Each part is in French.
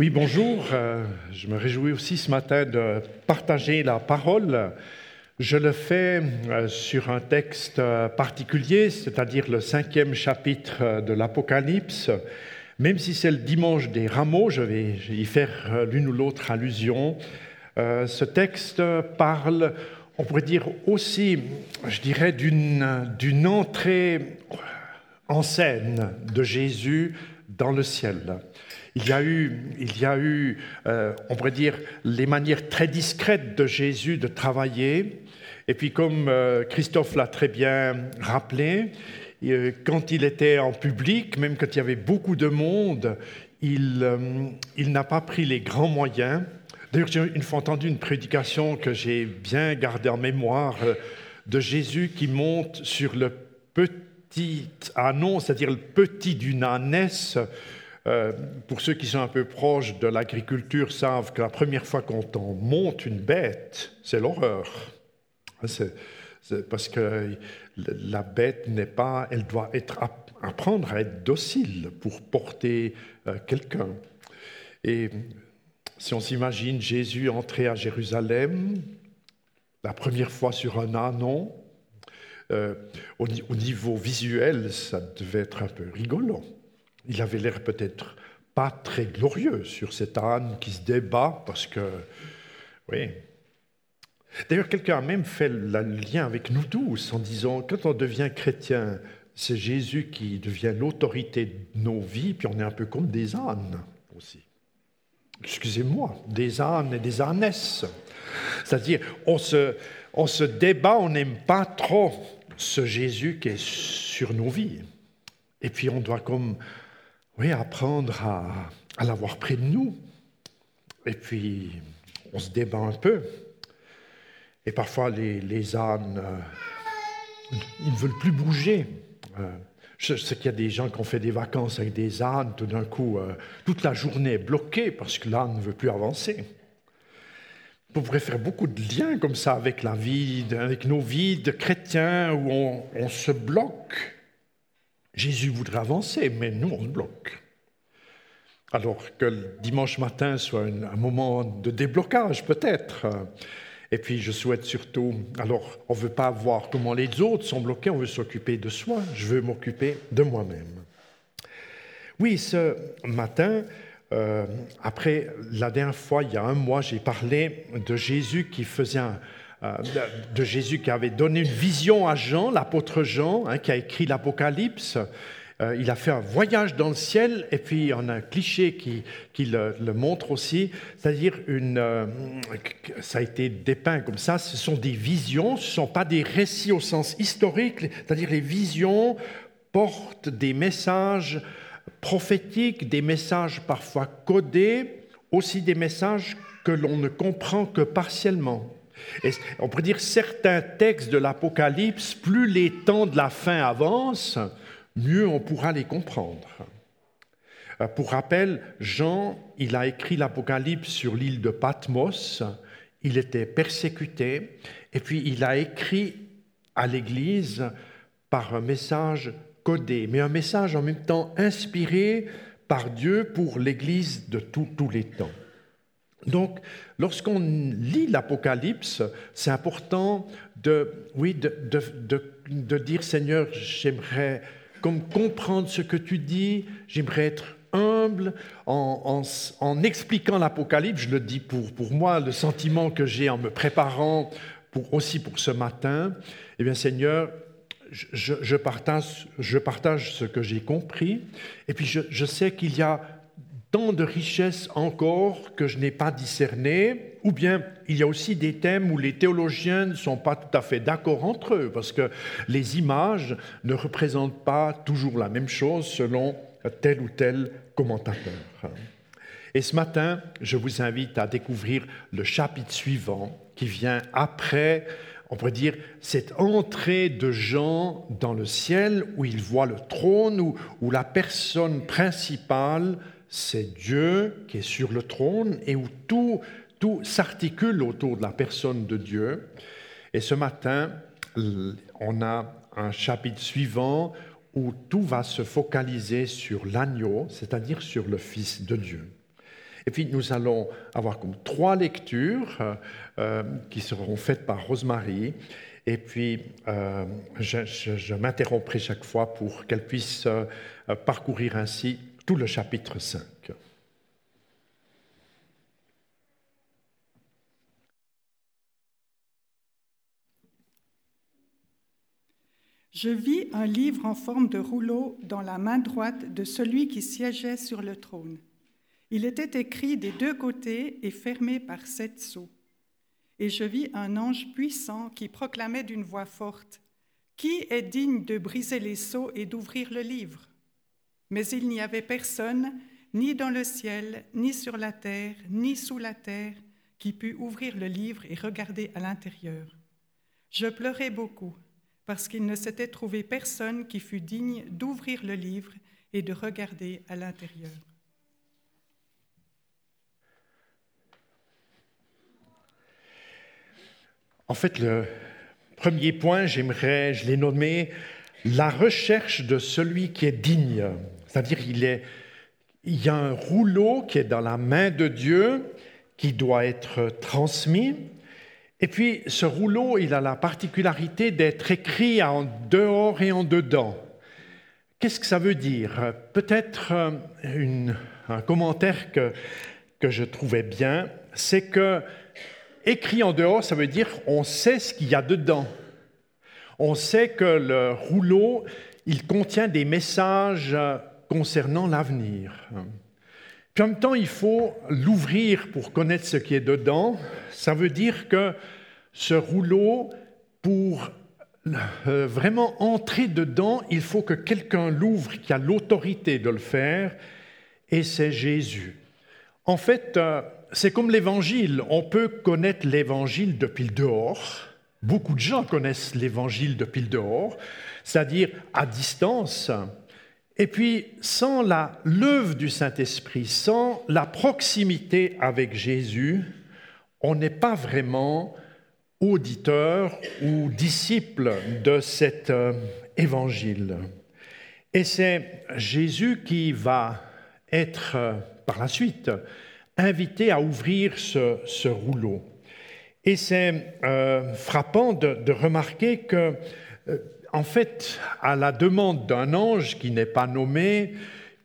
Oui, bonjour. Euh, je me réjouis aussi ce matin de partager la parole. Je le fais euh, sur un texte euh, particulier, c'est-à-dire le cinquième chapitre de l'Apocalypse. Même si c'est le dimanche des rameaux, je vais y faire l'une ou l'autre allusion. Ce texte parle, on pourrait dire aussi, je dirais, d'une entrée en scène de Jésus dans le ciel. Il y a eu, il y a eu euh, on pourrait dire, les manières très discrètes de Jésus de travailler. Et puis, comme euh, Christophe l'a très bien rappelé, euh, quand il était en public, même quand il y avait beaucoup de monde, il, n'a pas pris les grands moyens. D'ailleurs, j'ai une fois entendu une prédication que j'ai bien gardée en mémoire de Jésus qui monte sur le petit anon, c'est-à-dire le petit d'une ânesse, euh, pour ceux qui sont un peu proches de l'agriculture, savent que la première fois qu'on monte une bête, c'est l'horreur. C'est, parce que la bête n'est pas, elle doit être, apprendre à être docile pour porter euh, quelqu'un. Et si on s'imagine Jésus entrer à Jérusalem, la première fois sur un anon, euh, au, niveau visuel, ça devait être un peu rigolo. Il avait l'air peut-être pas très glorieux sur cet âne qui se débat parce que, oui. D'ailleurs, quelqu'un a même fait le lien avec nous tous en disant, quand on devient chrétien, c'est Jésus qui devient l'autorité de nos vies, puis on est un peu comme des ânes aussi. Excusez-moi, des ânes et des ânesses. C'est-à-dire, on se, on se débat, on n'aime pas trop ce Jésus qui est sur nos vies. Et puis on doit comme apprendre à, l'avoir près de nous. Et puis, on se débat un peu. Et parfois, les, ânes, euh, ils ne veulent plus bouger. Euh, je sais qu'il y a des gens qui ont fait des vacances avec des ânes, tout d'un coup, euh, toute la journée est bloquée parce que l'âne ne veut plus avancer. On pourrait faire beaucoup de liens comme ça avec la vie, avec nos vies de chrétiens où on se bloque Jésus voudrait avancer, mais nous, on se bloque. Alors que le dimanche matin soit un, moment de déblocage, peut-être. Et puis je souhaite surtout, alors on ne veut pas voir comment les autres sont bloqués, on veut s'occuper de soi, je veux m'occuper de moi-même. Oui, ce matin, euh, après la dernière fois, il y a un mois, j'ai parlé de Jésus qui faisait un, de Jésus qui avait donné une vision à Jean, l'apôtre Jean, hein, qui a écrit l'Apocalypse. Euh, il a fait un voyage dans le ciel, et puis on a un cliché qui, le, montre aussi, c'est-à-dire une, euh, ça a été dépeint comme ça, ce sont des visions, ce ne sont pas des récits au sens historique, c'est-à-dire les visions portent des messages prophétiques, des messages parfois codés, aussi des messages que l'on ne comprend que partiellement on pourrait dire certains textes de l'Apocalypse, plus les temps de la fin avancent, mieux on pourra les comprendre. Euh, pour rappel, Jean, il a écrit l'Apocalypse sur l'île de Patmos, il était persécuté, et puis il a écrit à l'Église par un message codé, mais un message en même temps inspiré par Dieu pour l'Église de tous les temps. Donc, lorsqu'on lit l'Apocalypse, c'est important de, oui, de, dire Seigneur, j'aimerais comme comprendre ce que tu dis, j'aimerais être humble en, expliquant l'Apocalypse. Je le dis pour, pour moi, le sentiment que j'ai en me préparant pour, aussi pour ce matin. Eh bien, Seigneur, je, partage, je partage ce que j'ai compris, et puis je, je sais qu'il y a tant de richesses encore que je n'ai pas discernées, ou bien il y a aussi des thèmes où les théologiens ne sont pas tout à fait d'accord entre eux, parce que les images ne représentent pas toujours la même chose selon tel ou tel commentateur. Et ce matin, je vous invite à découvrir le chapitre suivant qui vient après, on pourrait dire, cette entrée de Jean dans le ciel où il voit le trône, où, où la personne principale c'est Dieu qui est sur le trône et où tout, tout s'articule autour de la personne de Dieu. Et ce matin, on a un chapitre suivant où tout va se focaliser sur l'agneau, c'est-à-dire sur le Fils de Dieu. Et puis nous allons avoir comme trois lectures euh, qui seront faites par Rosemary. Et puis je, je m'interromprai chaque fois pour qu'elle puisse parcourir ainsi tout le chapitre 5. Je vis un livre en forme de rouleau dans la main droite de celui qui siégeait sur le trône. Il était écrit des deux côtés et fermé par sept sceaux. Et je vis un ange puissant qui proclamait d'une voix forte Qui est digne de briser les sceaux et d'ouvrir le livre? Mais il n'y avait personne, ni dans le ciel, ni sur la terre, ni sous la terre, qui pût ouvrir le livre et regarder à l'intérieur. Je pleurais beaucoup parce qu'il ne s'était trouvé personne qui fût digne d'ouvrir le livre et de regarder à l'intérieur. En fait, le premier point, j'aimerais, je l'ai nommé, la recherche de celui qui est digne. C'est-à-dire, il, y a un rouleau qui est dans la main de Dieu, qui doit être transmis, et puis, ce rouleau, il a la particularité d'être écrit en dehors et en dedans. Qu'est-ce que ça veut dire? Peut-être euh, un commentaire que, que je trouvais bien, c'est que écrit en dehors, ça veut dire on sait ce qu'il y a dedans. On sait que le rouleau, il contient des messages concernant l'avenir. Puis en même temps, il faut l'ouvrir pour connaître ce qui est dedans. Ça veut dire que ce rouleau, pour euh, vraiment entrer dedans, il faut que quelqu'un l'ouvre qui a l'autorité de le faire, et c'est Jésus. En fait, euh, c'est comme l'Évangile. On peut connaître l'Évangile depuis le dehors. Beaucoup de gens connaissent l'Évangile depuis le dehors, c'est-à-dire à distance. Et puis, sans l'œuvre du Saint-Esprit, sans la proximité avec Jésus, on n'est pas vraiment auditeur ou disciple de cet euh, évangile. Et c'est Jésus qui va être euh, par la suite invité à ouvrir ce, rouleau. Et c'est euh, frappant de, remarquer que en fait, à la demande d'un ange qui n'est pas nommé,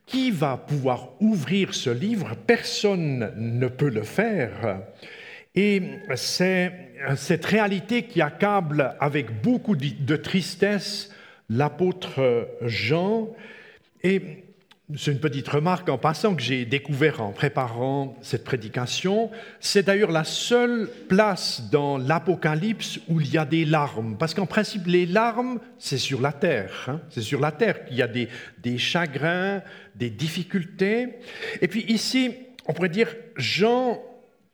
qui va pouvoir ouvrir ce livre Personne ne peut le faire. Et c'est cette réalité qui accable avec beaucoup de tristesse l'apôtre Jean. Et c'est une petite remarque en passant que j'ai découvert en préparant cette prédication. C'est d'ailleurs la seule place dans l'Apocalypse où il y a des larmes. Parce qu'en principe, les larmes, c'est sur la terre. Hein. C'est sur la terre qu'il y a des, des chagrins, des difficultés. Et puis ici, on pourrait dire, Jean,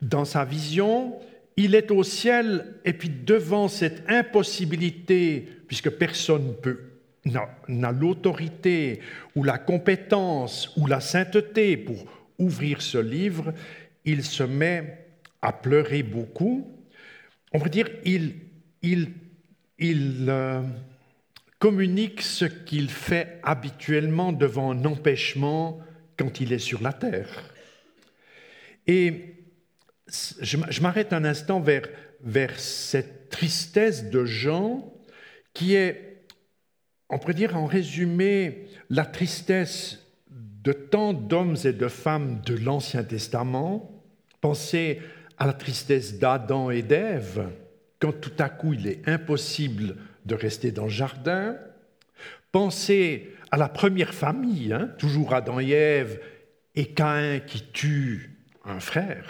dans sa vision, il est au ciel et puis devant cette impossibilité, puisque personne peut n'a l'autorité ou la compétence ou la sainteté pour ouvrir ce livre, il se met à pleurer beaucoup. On pourrait dire, il, il, il euh, communique ce qu'il fait habituellement devant un empêchement quand il est sur la terre. Et je, m'arrête un instant vers, vers cette tristesse de Jean qui est on pourrait dire en résumé la tristesse de tant d'hommes et de femmes de l'Ancien Testament. Pensez à la tristesse d'Adam et d'Ève, quand tout à coup il est impossible de rester dans le jardin. Pensez à la première famille, hein, toujours Adam et Ève, et Caïn qui tue un frère.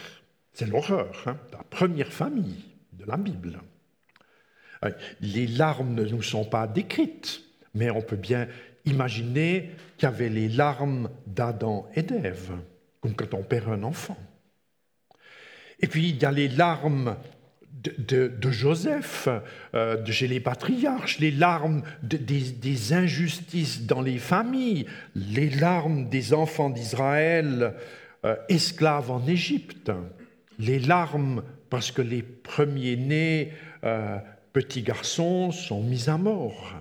C'est l'horreur, hein, la première famille de la Bible. Les larmes ne nous sont pas décrites, mais on peut bien imaginer qu'il y avait les larmes d'Adam et d'Ève, comme quand on perd un enfant. Et puis il y a les larmes de, Joseph, euh, chez les patriarches, les larmes des, injustices dans les familles, les larmes des enfants d'Israël euh, esclaves en Égypte, les larmes parce que les premiers-nés, euh, petits garçons, sont mis à mort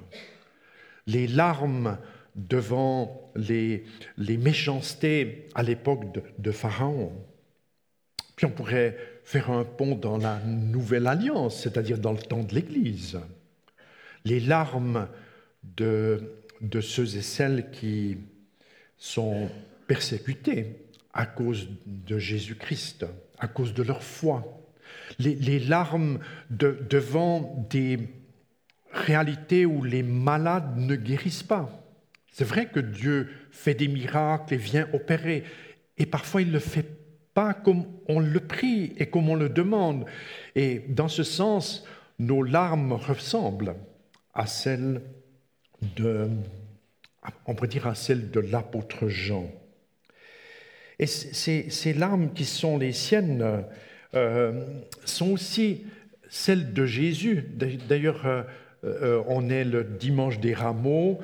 les larmes devant les, méchancetés à l'époque de, Pharaon. Puis on pourrait faire un pont dans la nouvelle alliance, c'est-à-dire dans le temps de l'Église. Les larmes de, ceux et celles qui sont persécutés à cause de Jésus-Christ, à cause de leur foi. Les, larmes devant des réalités où les malades ne guérissent pas. C'est vrai que Dieu fait des miracles et vient opérer, et parfois il ne le fait pas comme on le prie et comme on le demande. Et dans ce sens, nos larmes ressemblent à celles de, on pourrait dire à celles de l'apôtre Jean. Et ces, larmes qui sont les siennes euh, sont aussi celles de Jésus. D'ailleurs, euh, euh, on est le dimanche des rameaux.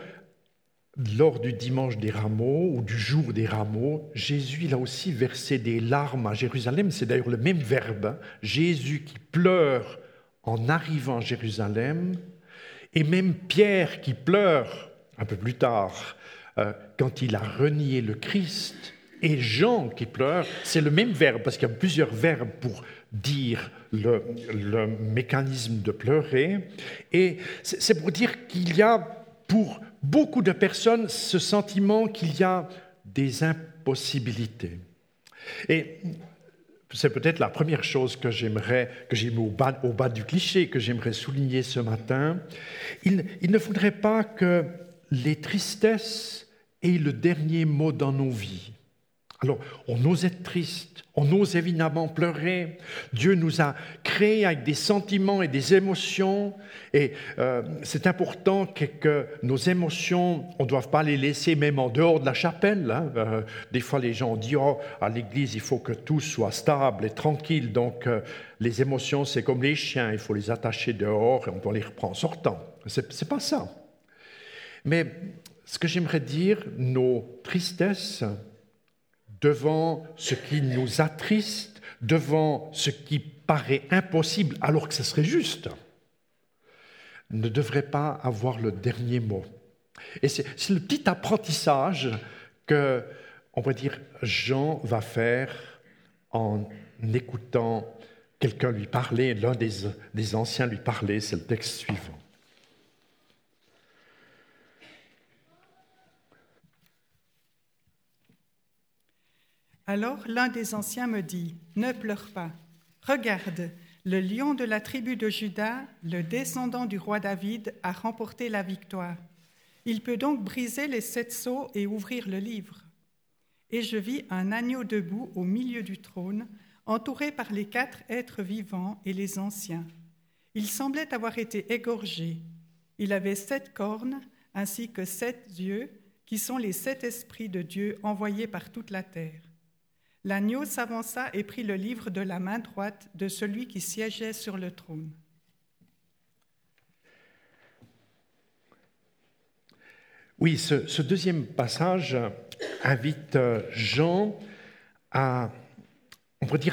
Lors du dimanche des rameaux ou du jour des rameaux, Jésus a aussi versé des larmes à Jérusalem. C'est d'ailleurs le même verbe. Hein. Jésus qui pleure en arrivant à Jérusalem, et même Pierre qui pleure un peu plus tard quand il a renié le Christ et Jean qui pleure, c'est le même verbe, parce qu'il y a plusieurs verbes pour dire le, mécanisme de pleurer. Et c'est pour dire qu'il y a pour beaucoup de personnes ce sentiment qu'il y a des impossibilités. Et c'est peut-être la première chose que j'aimerais, que j'ai mis au bas, du cliché, que j'aimerais souligner ce matin. Il, il ne faudrait pas que les tristesses aient le dernier mot dans nos vies. Alors, on ose être triste, on ose évidemment pleurer. Dieu nous a créés avec des sentiments et des émotions, et euh, c'est important que, nos émotions, on ne doit pas les laisser même en dehors de la chapelle. Hein. Euh, des fois, les gens disent oh, à l'église, il faut que tout soit stable et tranquille, donc euh, les émotions, c'est comme les chiens, il faut les attacher dehors et on doit les reprendre en sortant. Ce n'est pas ça. Mais ce que j'aimerais dire, nos tristesses, devant ce qui nous attriste, devant ce qui paraît impossible alors que ce serait juste, ne devrait pas avoir le dernier mot. Et c'est le petit apprentissage que, on va dire, Jean va faire en écoutant quelqu'un lui parler, l'un des, des anciens lui parler, c'est le texte suivant. Alors l'un des anciens me dit, Ne pleure pas, regarde, le lion de la tribu de Juda, le descendant du roi David, a remporté la victoire. Il peut donc briser les sept sceaux et ouvrir le livre. Et je vis un agneau debout au milieu du trône, entouré par les quatre êtres vivants et les anciens. Il semblait avoir été égorgé. Il avait sept cornes ainsi que sept yeux, qui sont les sept esprits de Dieu envoyés par toute la terre. L'agneau s'avança et prit le livre de la main droite de celui qui siégeait sur le trône. Oui, ce, deuxième passage invite euh, Jean à,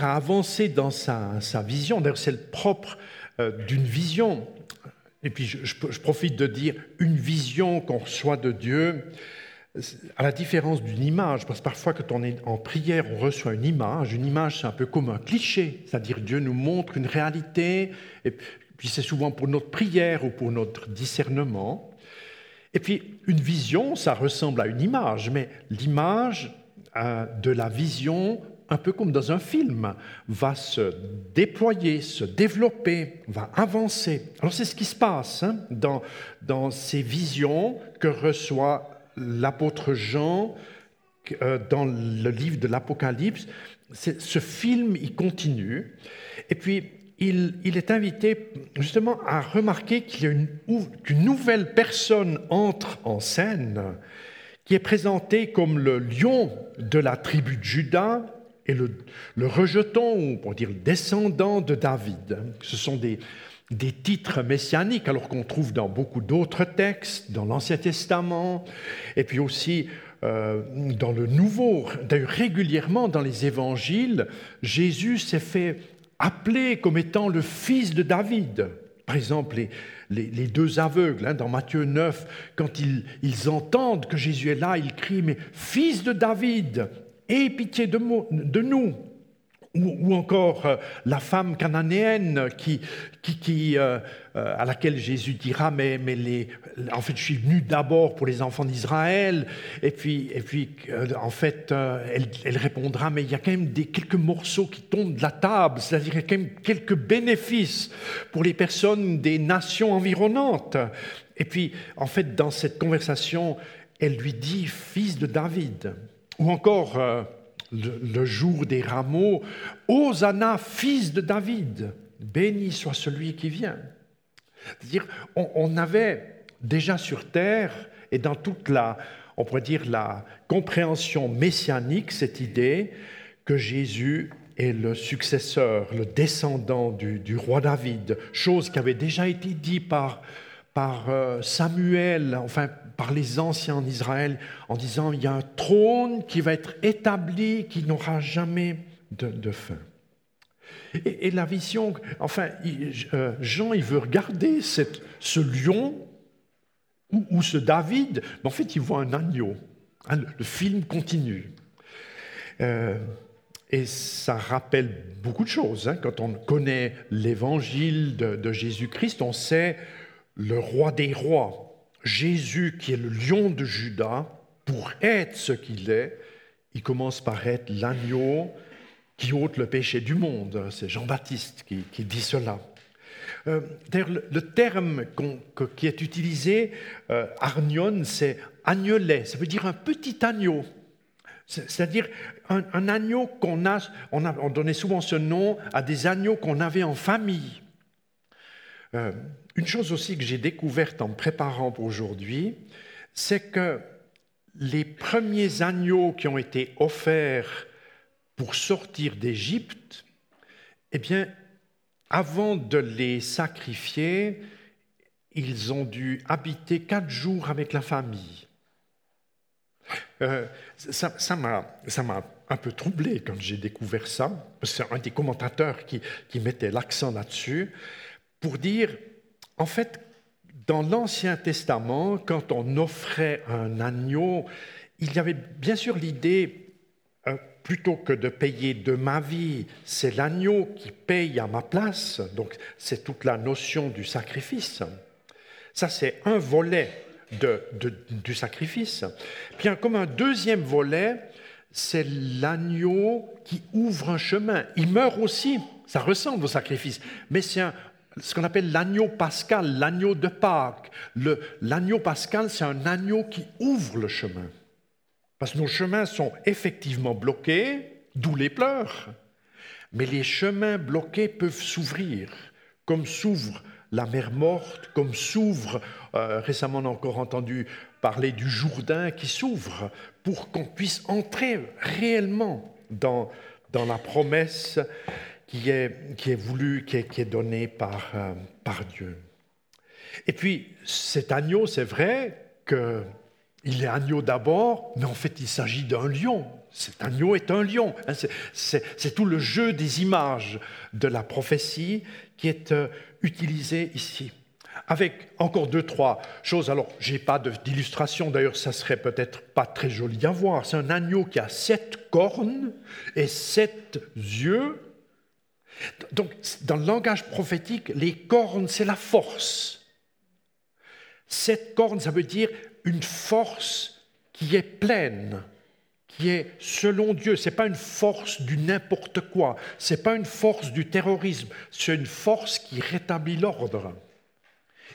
avancer dans sa, vision. D'ailleurs, c'est le propre euh, d'une vision. Et puis, je, profite de dire une vision qu'on reçoit de Dieu à la différence d'une image, parce que parfois quand on est en prière, on reçoit une image. Une image, c'est un peu comme un cliché, c'est-à-dire Dieu nous montre une réalité, et puis c'est souvent pour notre prière ou pour notre discernement. Et puis une vision, ça ressemble à une image, mais l'image euh, de la vision, un peu comme dans un film, va se déployer, se développer, va avancer. Alors c'est ce qui se passe hein, dans, dans ces visions que reçoit l'apôtre Jean, euh, dans le livre de l'Apocalypse, ce film, il continue. Et puis, il, est invité justement à remarquer qu'il y a une, nouvelle personne entre en scène, qui est présentée comme le lion de la tribu de Judas et le, rejeton, ou pour dire le descendant de David. Ce sont des, des titres messianiques, alors qu'on trouve dans beaucoup d'autres textes, dans l'Ancien Testament, et puis aussi euh, dans le Nouveau. D'ailleurs, régulièrement dans les évangiles, Jésus s'est fait appeler comme étant le fils de David. Par exemple, les, deux aveugles, hein, dans Matthieu 9, quand ils, entendent que Jésus est là, ils crient, mais fils de David, aie pitié de nous. Ou, encore euh, la femme cananéenne qui, qui, euh, euh, à laquelle Jésus dira mais, mais les, en fait je suis venu d'abord pour les enfants d'Israël. Et puis, et puis en fait elle, elle, répondra mais il y a quand même des, quelques morceaux qui tombent de la table. C'est-à-dire il y a quand même quelques bénéfices pour les personnes des nations environnantes. Et puis en fait dans cette conversation elle lui dit fils de David. Ou encore le, jour des rameaux, Hosanna, fils de David, béni soit celui qui vient. C'est-à-dire, on, avait déjà sur terre et dans toute la, on pourrait dire la compréhension messianique, cette idée que Jésus est le successeur, le descendant du, roi David, chose qui avait déjà été dit par, par euh, Samuel, enfin par les anciens en Israël en disant il y a un trône qui va être établi, qui n'aura jamais de, fin. Et, la vision, enfin, euh, Jean, il veut regarder ce lion ou, ce David, mais en fait, il voit un agneau. Hein, le, film continue. Euh, et ça rappelle beaucoup de choses. Hein. Quand on connaît l'évangile de Jésus-Christ, on sait le roi des rois, Jésus, qui est le lion de Judas, pour être ce qu'il est, il commence par être l'agneau qui ôte le péché du monde. C'est Jean-Baptiste qui, dit cela. Euh, le, terme qui est utilisé, euh, arnion, c'est agnelet, ça veut dire un petit agneau. C'est-à-dire un, agneau qu'on a, on a, on donnait souvent ce nom à des agneaux qu'on avait en famille. Euh, une chose aussi que j'ai découverte en préparant pour aujourd'hui, c'est que les premiers agneaux qui ont été offerts pour sortir d'Égypte, eh bien, avant de les sacrifier, ils ont dû habiter quatre jours avec la famille. Euh, ça m'a un peu troublé quand j'ai découvert ça. C'est un des commentateurs qui, qui mettait l'accent là-dessus pour dire en fait, dans l'Ancien Testament, quand on offrait un agneau, il y avait bien sûr l'idée, euh, plutôt que de payer de ma vie, c'est l'agneau qui paye à ma place, donc c'est toute la notion du sacrifice. Ça, c'est un volet du sacrifice. Puis, comme un deuxième volet, c'est l'agneau qui ouvre un chemin. Il meurt aussi, ça ressemble au sacrifice, mais c'est un, ce qu'on appelle l'agneau pascal, l'agneau de Pâques. L'agneau pascal, c'est un agneau qui ouvre le chemin. Parce que nos chemins sont effectivement bloqués, d'où les pleurs. Mais les chemins bloqués peuvent s'ouvrir, comme s'ouvre la mer morte, comme s'ouvre, euh, récemment on a encore entendu parler du Jourdain qui s'ouvre, pour qu'on puisse entrer réellement dans, dans la promesse qui est, qui est voulu, qui est, qui est donné par, euh, par Dieu. Et puis, cet agneau, c'est vrai qu'il est agneau d'abord, mais en fait, il s'agit d'un lion. Cet agneau est un lion. Hein, c'est tout le jeu des images de la prophétie qui est euh, utilisé ici. Avec encore deux, trois choses. Alors, je n'ai pas d'illustration, d'ailleurs, ça serait peut-être pas très joli à voir. C'est un agneau qui a sept cornes et sept yeux donc, dans le langage prophétique, les cornes, c'est la force. Cette corne, ça veut dire une force qui est pleine, qui est selon Dieu. Ce n'est pas une force du n'importe quoi, ce n'est pas une force du terrorisme, c'est une force qui rétablit l'ordre.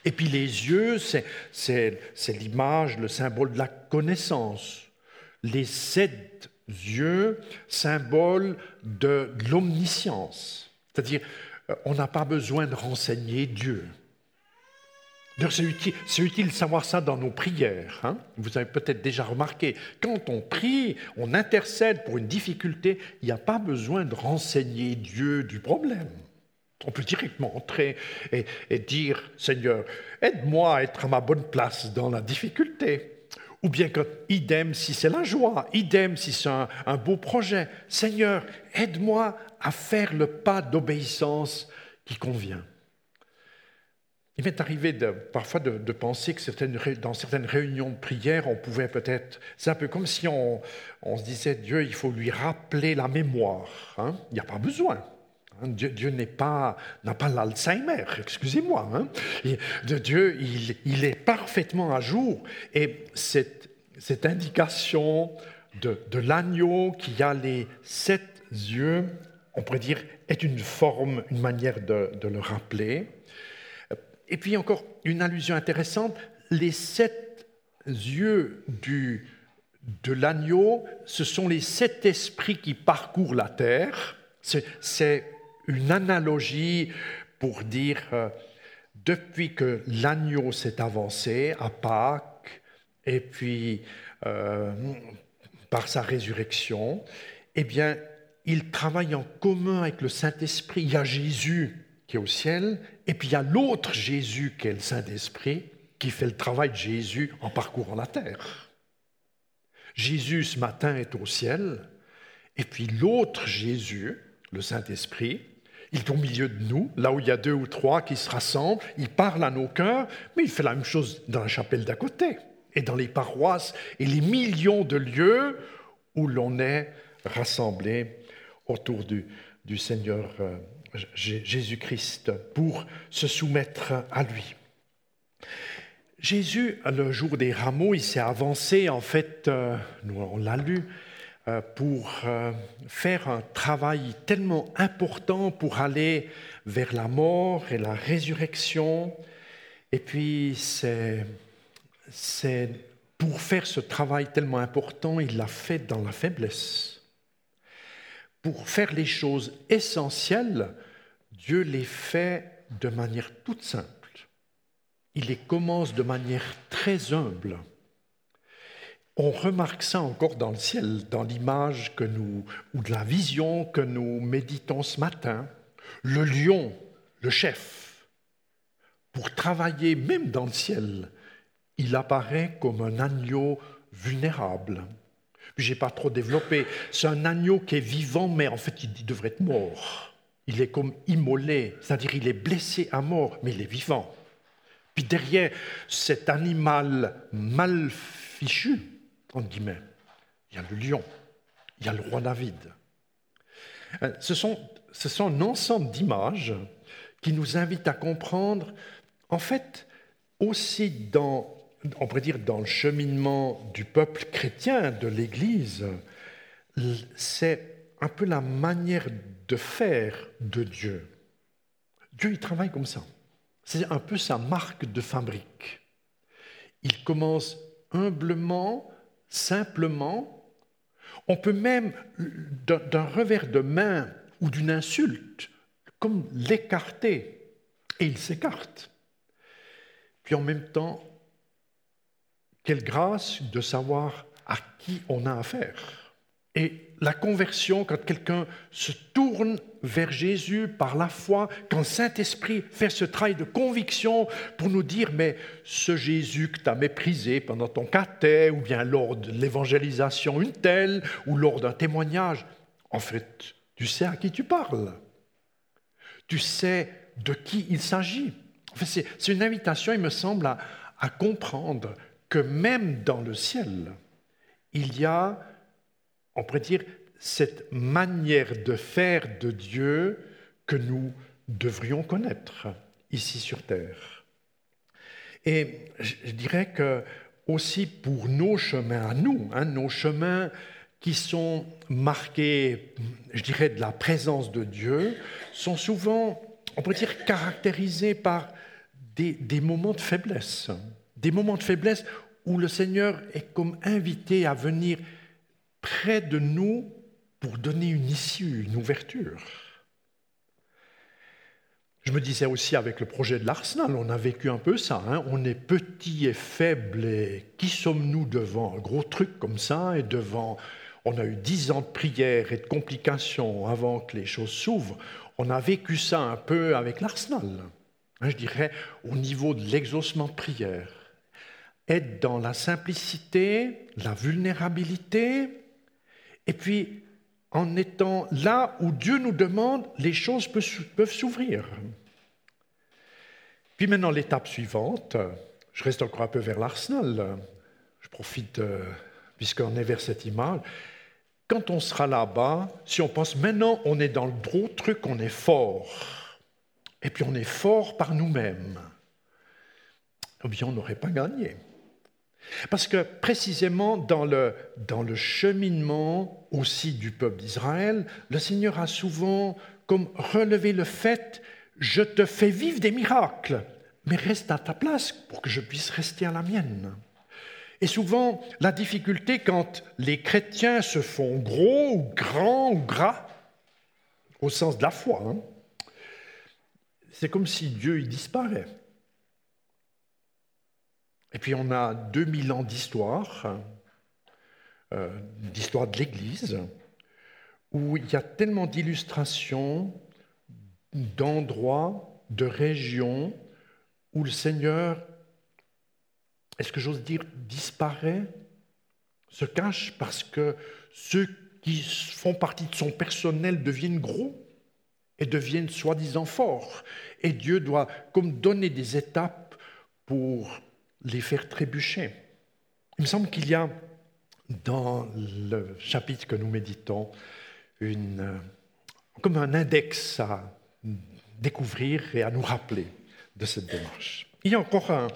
Et puis les yeux, c'est l'image, le symbole de la connaissance. Les sept yeux, symbole de l'omniscience. C'est-à-dire, euh, on n'a pas besoin de renseigner Dieu. C'est utile, utile, de savoir ça dans nos prières. Hein. Vous avez peut-être déjà remarqué, quand on prie, on intercède pour une difficulté, il n'y a pas besoin de renseigner Dieu du problème. On peut directement entrer et, et dire, Seigneur, aide-moi à être à ma bonne place dans la difficulté. Ou bien que, idem si c'est la joie, idem si c'est un, beau projet. Seigneur, aide-moi à faire le pas d'obéissance qui convient. il m'est arrivé parfois de, penser que dans certaines réunions de prière, on pouvait peut-être. C'est un peu comme si on, se disait Dieu, il faut lui rappeler la mémoire. Hein. Il n'y a pas besoin. Hein. Dieu, n'est pas, n'a pas l'Alzheimer, excusez-moi. Hein. Dieu, il, est parfaitement à jour. Et cette, indication de, l'agneau qui a les sept yeux, on pourrait dire, est une forme, une manière de, de le rappeler. Et puis encore une allusion intéressante, les sept yeux du, de l'agneau, ce sont les sept esprits qui parcourent la terre. C'est une analogie pour dire, euh, depuis que l'agneau s'est avancé à Pâques, et puis euh, par sa résurrection, eh bien, il travaille en commun avec le Saint-Esprit. Il y a Jésus qui est au ciel, et puis il y a l'autre Jésus qui est le Saint-Esprit, qui fait le travail de Jésus en parcourant la terre. Jésus ce matin est au ciel, et puis l'autre Jésus, le Saint-Esprit, il est au milieu de nous, là où il y a deux ou trois qui se rassemblent, il parle à nos cœurs, mais il fait la même chose dans la chapelle d'à côté, et dans les paroisses, et les millions de lieux où l'on est rassemblé autour du, Seigneur euh, Jésus-Christ pour se soumettre à lui. Jésus, le jour des rameaux, il s'est avancé, en fait, euh, on l'a lu, pour euh, faire un travail tellement important pour aller vers la mort et la résurrection. Et puis, c'est pour faire ce travail tellement important, il l'a fait dans la faiblesse pour faire les choses essentielles, Dieu les fait de manière toute simple. Il les commence de manière très humble. On remarque ça encore dans le ciel, dans l'image que nous, ou de la vision que nous méditons ce matin. Le lion, le chef, pour travailler même dans le ciel, il apparaît comme un agneau vulnérable, je n'ai pas trop développé. C'est un agneau qui est vivant, mais en fait, il devrait être mort. Il est comme immolé, c'est-à-dire il est blessé à mort, mais il est vivant. Puis derrière cet animal mal fichu, entre guillemets, il y a le lion, il y a le roi David. Euh, ce sont, ce sont un ensemble d'images qui nous invitent à comprendre, en fait, aussi dans on pourrait dire, dans le cheminement du peuple chrétien, de l'Église, c'est un peu la manière de faire de Dieu. Dieu, il travaille comme ça. C'est un peu sa marque de fabrique. Il commence humblement, simplement. On peut même, d'un revers de main ou d'une insulte, comme l'écarter. Et il s'écarte. Puis en même temps, quelle grâce de savoir à qui on a affaire. Et la conversion, quand quelqu'un se tourne vers Jésus par la foi, quand Saint-Esprit fait ce travail de conviction pour nous dire, mais ce Jésus que tu as méprisé pendant ton caté, ou bien lors de l'évangélisation une telle, ou lors d'un témoignage, en fait, tu sais à qui tu parles. Tu sais de qui il s'agit. c'est une invitation, il me semble, à comprendre que même dans le ciel, il y a, on pourrait dire, cette manière de faire de Dieu que nous devrions connaître ici sur Terre. Et je dirais que aussi pour nos chemins à nous, hein, nos chemins qui sont marqués, je dirais, de la présence de Dieu, sont souvent, on pourrait dire, caractérisés par des moments de faiblesse des moments de faiblesse où le Seigneur est comme invité à venir près de nous pour donner une issue, une ouverture. Je me disais aussi avec le projet de l'Arsenal, on a vécu un peu ça. Hein. on est petit et faible et qui sommes-nous devant un gros truc comme ça et devant. On a eu dix ans de prière et de complications avant que les choses s'ouvrent. On a vécu ça un peu avec l'Arsenal. Hein, je dirais au niveau de l'exaucement de prière être dans la simplicité, la vulnérabilité, et puis en étant là où Dieu nous demande, les choses peuvent s'ouvrir. Puis maintenant, l'étape suivante, je reste encore un peu vers l'Arsenal, je profite euh, puisqu'on est vers cette image. Quand on sera là-bas, si on pense maintenant on est dans le gros truc, on est fort, et puis on est fort par nous-mêmes, eh bien on n'aurait pas gagné. Parce que précisément dans le, dans le cheminement aussi du peuple d'Israël, le Seigneur a souvent comme relevé le fait, je te fais vivre des miracles, mais reste à ta place pour que je puisse rester à la mienne. Et souvent, la difficulté quand les chrétiens se font gros ou grands ou gras, au sens de la foi, hein, c'est comme si Dieu il disparaît. Et puis on a 2000 ans d'histoire, euh, d'histoire de l'Église, où il y a tellement d'illustrations d'endroits, de régions où le Seigneur, est-ce que j'ose dire, disparaît, se cache parce que ceux qui font partie de son personnel deviennent gros et deviennent soi-disant forts. Et Dieu doit comme donner des étapes pour les faire trébucher. Il me semble qu'il y a dans le chapitre que nous méditons une, comme un index à découvrir et à nous rappeler de cette démarche. Il y a encore un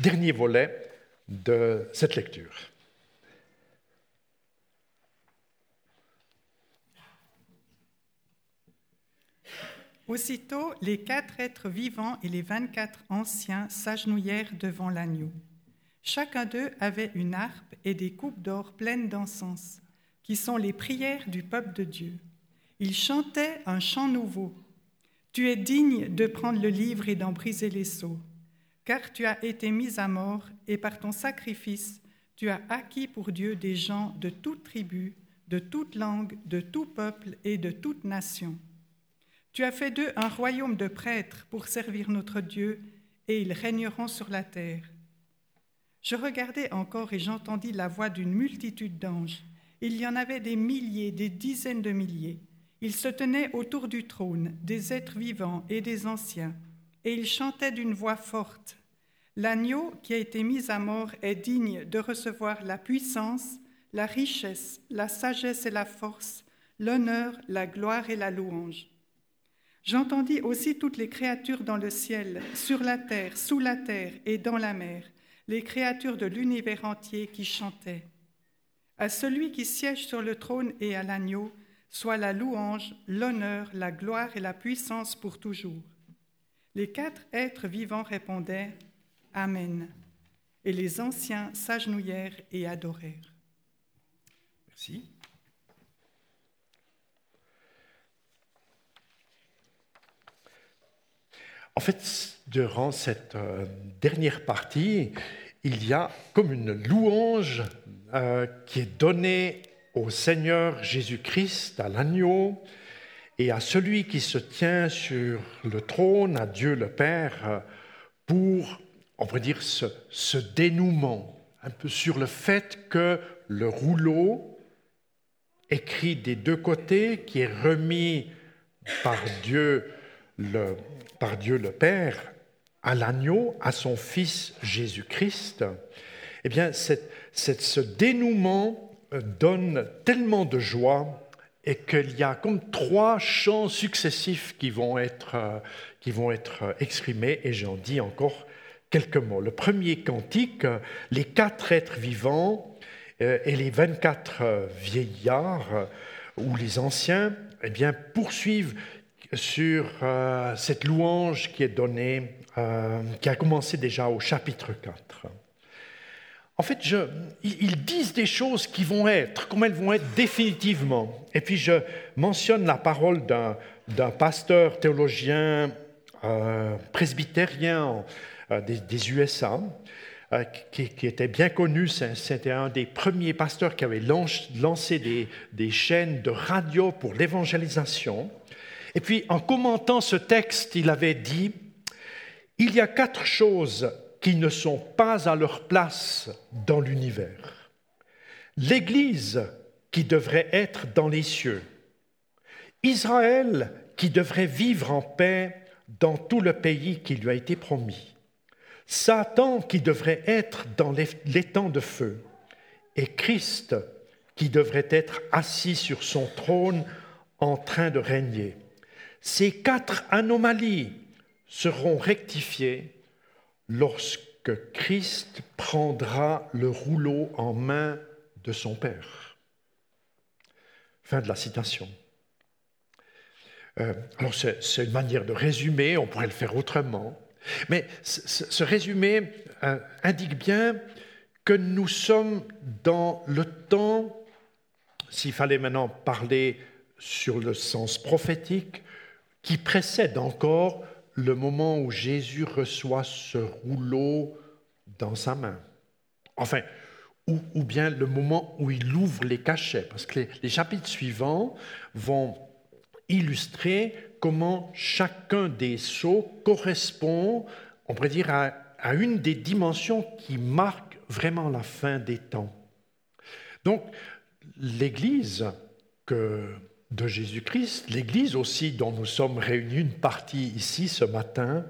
dernier volet de cette lecture. Aussitôt, les quatre êtres vivants et les vingt-quatre anciens s'agenouillèrent devant l'agneau. Chacun d'eux avait une harpe et des coupes d'or pleines d'encens, qui sont les prières du peuple de Dieu. Ils chantaient un chant nouveau. Tu es digne de prendre le livre et d'en briser les sceaux, car tu as été mis à mort, et par ton sacrifice, tu as acquis pour Dieu des gens de toute tribu, de toute langue, de tout peuple et de toute nation. Tu as fait d'eux un royaume de prêtres pour servir notre Dieu, et ils régneront sur la terre. Je regardai encore et j'entendis la voix d'une multitude d'anges. Il y en avait des milliers, des dizaines de milliers. Ils se tenaient autour du trône, des êtres vivants et des anciens, et ils chantaient d'une voix forte. L'agneau qui a été mis à mort est digne de recevoir la puissance, la richesse, la sagesse et la force, l'honneur, la gloire et la louange. J'entendis aussi toutes les créatures dans le ciel, sur la terre, sous la terre et dans la mer, les créatures de l'univers entier qui chantaient. À celui qui siège sur le trône et à l'agneau, soit la louange, l'honneur, la gloire et la puissance pour toujours. Les quatre êtres vivants répondaient Amen. Et les anciens s'agenouillèrent et adorèrent. Merci. En fait, durant cette euh, dernière partie, il y a comme une louange euh, qui est donnée au Seigneur Jésus-Christ, à l'agneau, et à celui qui se tient sur le trône, à Dieu le Père, pour, on pourrait dire, ce dénouement, un peu sur le fait que le rouleau écrit des deux côtés, qui est remis par Dieu par Dieu le Père à l'agneau, à son Fils Jésus-Christ, eh bien, ce dénouement euh, donne tellement de joie et qu'il y a comme trois chants successifs qui vont être, euh, qui vont être euh, exprimés, et j'en dis encore quelques mots. Le premier cantique, les quatre êtres vivants et les 24 vieillards ou les anciens, eh bien, poursuivent sur euh, cette louange qui est donnée, euh, qui a commencé déjà au chapitre 4. En fait, ils disent des choses qui vont être, comme elles vont être définitivement. Et puis je mentionne la parole d'un pasteur théologien euh, presbytérien des, USA, qui, était bien connu. C'était un des premiers pasteurs qui avait lancé des chaînes de radio pour l'évangélisation. Et puis, en commentant ce texte, il avait dit, il y a quatre choses qui ne sont pas à leur place dans l'univers. L'Église qui devrait être dans les cieux. Israël qui devrait vivre en paix dans tout le pays qui lui a été promis. Satan qui devrait être dans l'étang de feu et Christ qui devrait être assis sur son trône en train de régner. Ces quatre anomalies seront rectifiées lorsque Christ prendra le rouleau en main de son Père. Fin de la citation. Euh, alors c'est une manière de résumer, on pourrait le faire autrement, mais ce résumé euh, indique bien que nous sommes dans le temps, s'il fallait maintenant parler sur le sens prophétique, qui précède encore le moment où Jésus reçoit ce rouleau dans sa main. Enfin, ou, bien le moment où il ouvre les cachets, parce que les, chapitres suivants vont illustrer comment chacun des sceaux correspond, on pourrait dire, à, à une des dimensions qui marquent vraiment la fin des temps. Donc, l'Église que de Jésus-Christ, l'Église aussi dont nous sommes réunis une partie ici ce matin,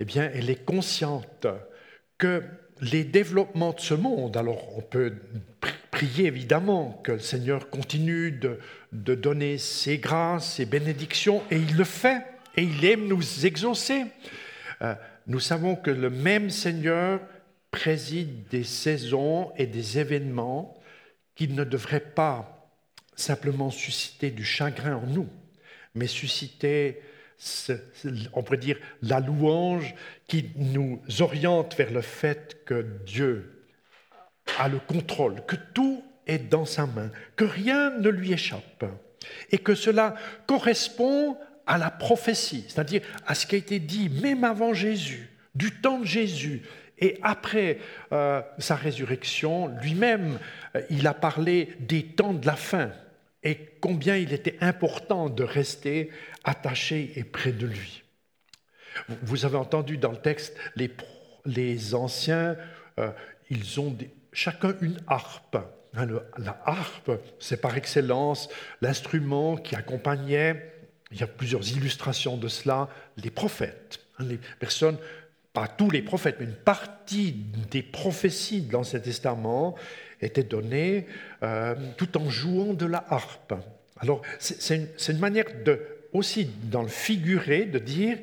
eh bien, elle est consciente que les développements de ce monde, alors on peut prier évidemment que le Seigneur continue de, donner ses grâces, ses bénédictions, et il le fait, et il aime nous exaucer. Euh, nous savons que le même Seigneur préside des saisons et des événements qui ne devraient pas simplement susciter du chagrin en nous, mais susciter, on pourrait dire, la louange qui nous oriente vers le fait que Dieu a le contrôle, que tout est dans sa main, que rien ne lui échappe, et que cela correspond à la prophétie, c'est-à-dire à ce qui a été dit même avant Jésus, du temps de Jésus, et après euh, sa résurrection, lui-même, euh, il a parlé des temps de la fin et combien il était important de rester attaché et près de lui. Vous avez entendu dans le texte, les, anciens, euh, ils ont chacun une harpe. Hein, la harpe, c'est par excellence l'instrument qui accompagnait, il y a plusieurs illustrations de cela, les prophètes. Hein, les personnes, pas tous les prophètes, mais une partie des prophéties de l'Ancien Testament était donné euh, tout en jouant de la harpe. Alors, c'est une, manière de, aussi dans le figuré, de dire,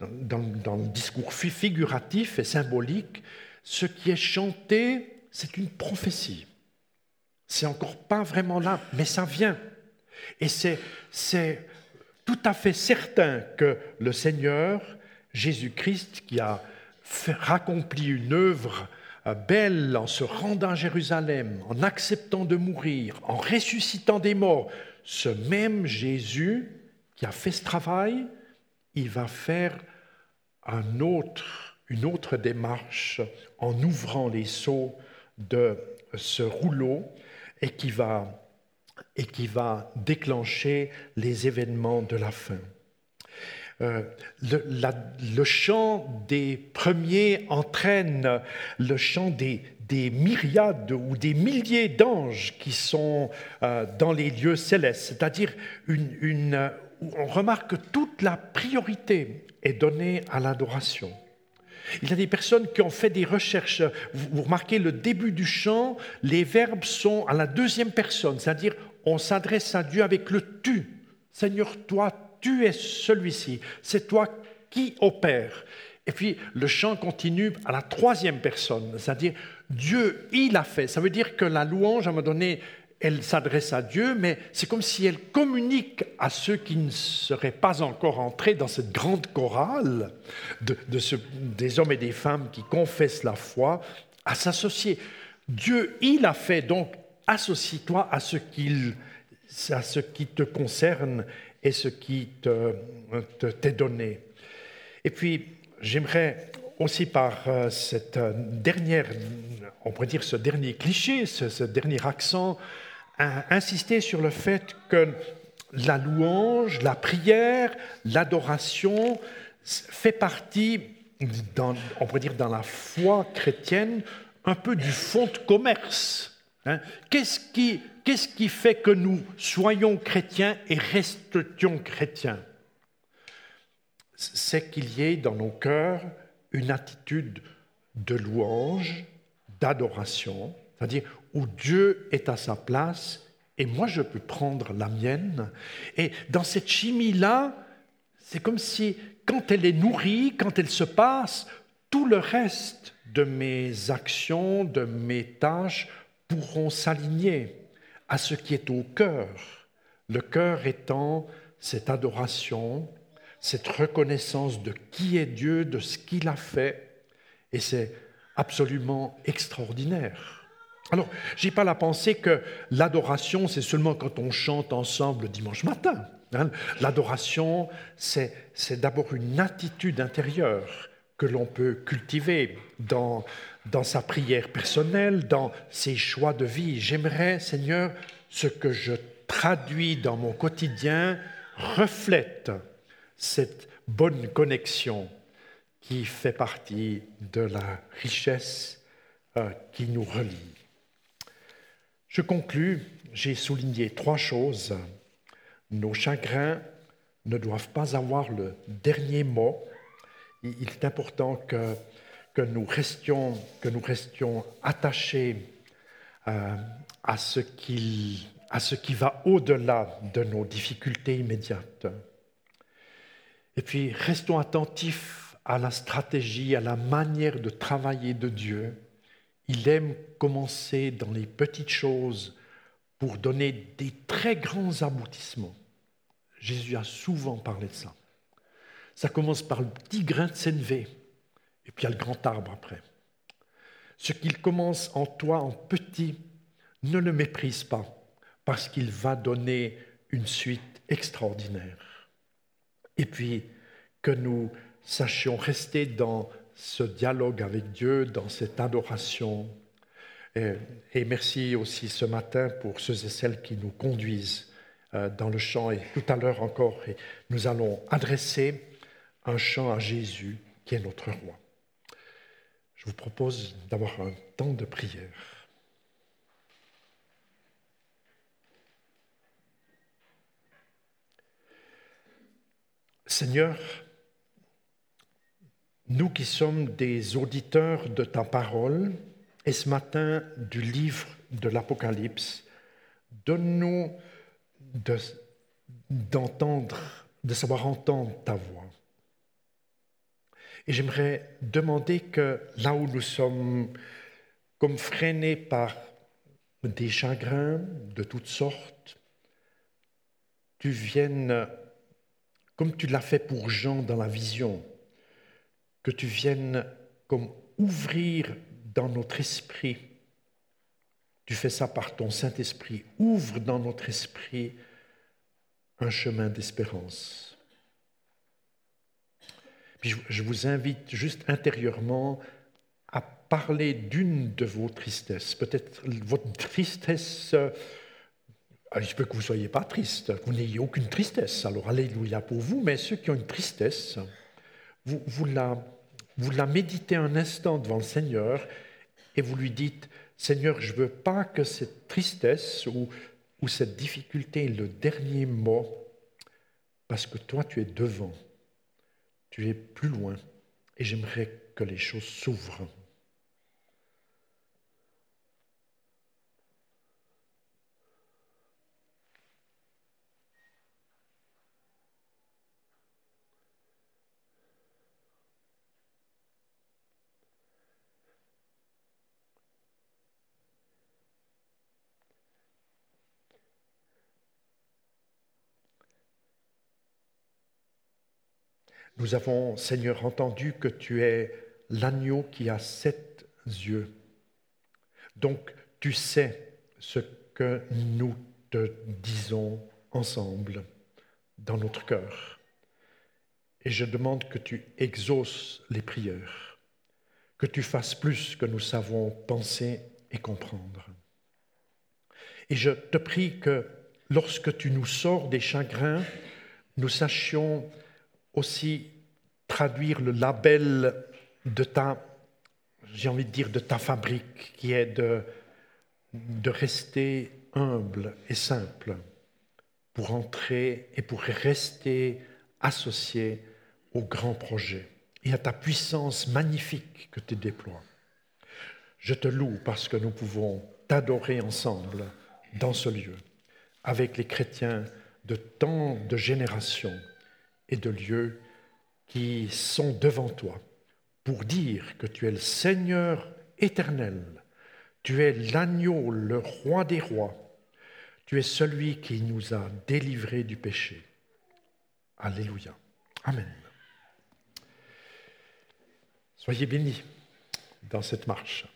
dans, dans le discours figuratif et symbolique, ce qui est chanté, c'est une prophétie. C'est encore pas vraiment là, mais ça vient. Et c'est tout à fait certain que le Seigneur, Jésus-Christ, qui a fait, accompli une œuvre belle en se rendant à Jérusalem, en acceptant de mourir, en ressuscitant des morts, ce même Jésus qui a fait ce travail, il va faire une autre démarche en ouvrant les seaux de ce rouleau et qui va déclencher les événements de la fin. Euh, le, chant des premiers entraîne le chant des, myriades ou des milliers d'anges qui sont euh, dans les lieux célestes, c'est-à-dire une, on remarque que toute la priorité est donnée à l'adoration. Il y a des personnes qui ont fait des recherches. Vous remarquez le début du chant, les verbes sont à la deuxième personne, c'est-à-dire on s'adresse à Dieu avec le tu. Seigneur, toi, tu es celui-ci, c'est toi qui opères. Et puis le chant continue à la troisième personne, c'est-à-dire Dieu, il a fait. Ça veut dire que la louange, à un moment donné, elle s'adresse à Dieu, mais c'est comme si elle communique à ceux qui ne seraient pas encore entrés dans cette grande chorale de, des hommes et des femmes qui confessent la foi, à s'associer. Dieu, il a fait, donc associe-toi à ce, à ce qui te concerne ce qui t'est donné. Et puis, j'aimerais aussi par euh, cette dernière, on pourrait dire ce dernier cliché, ce, dernier accent, insister sur le fait que la louange, la prière, l'adoration fait partie, on pourrait dire dans la foi chrétienne, un peu du fond de commerce. Hein? Qu'est-ce qui qui fait que nous soyons chrétiens et restions chrétiens? C'est qu'il y ait dans nos cœurs une attitude de louange, d'adoration, c'est-à-dire où Dieu est à sa place et moi je peux prendre la mienne. Et dans cette chimie-là, c'est comme si quand elle est nourrie, quand elle se passe, tout le reste de mes actions, de mes tâches pourront s'aligner à ce qui est au cœur. Le cœur étant cette adoration, cette reconnaissance de qui est Dieu, de ce qu'il a fait. Et c'est absolument extraordinaire. Alors, je n'ai pas la pensée que l'adoration, c'est seulement quand on chante ensemble dimanche matin. Hein. L'adoration, c'est d'abord une attitude intérieure que l'on peut cultiver dans, dans sa prière personnelle, dans ses choix de vie. J'aimerais, Seigneur, ce que je traduis dans mon quotidien reflète cette bonne connexion qui fait partie de la richesse euh, qui nous relie. Je conclus, j'ai souligné trois choses. Nos chagrins ne doivent pas avoir le dernier mot. Il est important que, que, nous, restions, que nous restions attachés euh, à, ce à ce qui va au-delà de nos difficultés immédiates. Et puis, restons attentifs à la stratégie, à la manière de travailler de Dieu. Il aime commencer dans les petites choses pour donner des très grands aboutissements. Jésus a souvent parlé de ça. Ça commence par le petit grain de sénévé, et puis il y a le grand arbre après. Ce qu'il commence en toi en petit, ne le méprise pas, parce qu'il va donner une suite extraordinaire. Et puis, que nous sachions rester dans ce dialogue avec Dieu, dans cette adoration. Et, merci aussi ce matin pour ceux et celles qui nous conduisent euh, dans le chant. Et tout à l'heure encore, nous allons adresser un chant à Jésus qui est notre roi. Vous propose d'avoir un temps de prière. Seigneur, nous qui sommes des auditeurs de ta parole, et ce matin du livre de l'Apocalypse, donne-nous d'entendre, de, savoir entendre ta voix. Et j'aimerais demander que là où nous sommes comme freinés par des chagrins de toutes sortes, tu viennes comme tu l'as fait pour Jean dans la vision, que tu viennes comme ouvrir dans notre esprit. Tu fais ça par ton Saint-Esprit. Ouvre dans notre esprit un chemin d'espérance. Je vous invite juste intérieurement à parler d'une de vos tristesses. Peut-être votre tristesse ah, il se peut que vous ne soyez pas triste, que vous n'ayez aucune tristesse. Alors, alléluia pour vous, mais ceux qui ont une tristesse, vous, vous, la, vous la méditez un instant devant le Seigneur et vous lui dites, Seigneur, je ne veux pas que cette tristesse ou, ou cette difficulté ait le dernier mot, parce que toi, tu es devant, tu es plus loin, et j'aimerais que les choses s'ouvrent. Nous avons, Seigneur, entendu que tu es l'agneau qui a sept yeux. Donc, tu sais ce que nous te disons ensemble dans notre cœur. Et je demande que tu exauces les prières, que tu fasses plus que nous savons penser et comprendre. Et je te prie que lorsque tu nous sors des chagrins, nous sachions aussi traduire le label de ta, j'ai envie de dire, de ta fabrique, qui est de, de rester humble et simple pour entrer et pour rester associé au grand projet et à ta puissance magnifique que tu déploies. Je te loue parce que nous pouvons t'adorer ensemble dans ce lieu, avec les chrétiens de tant de générations et de lieux qui sont devant toi pour dire que tu es le Seigneur éternel, tu es l'agneau, le roi des rois, tu es celui qui nous a délivrés du péché. Alléluia. Amen. Soyez bénis dans cette marche.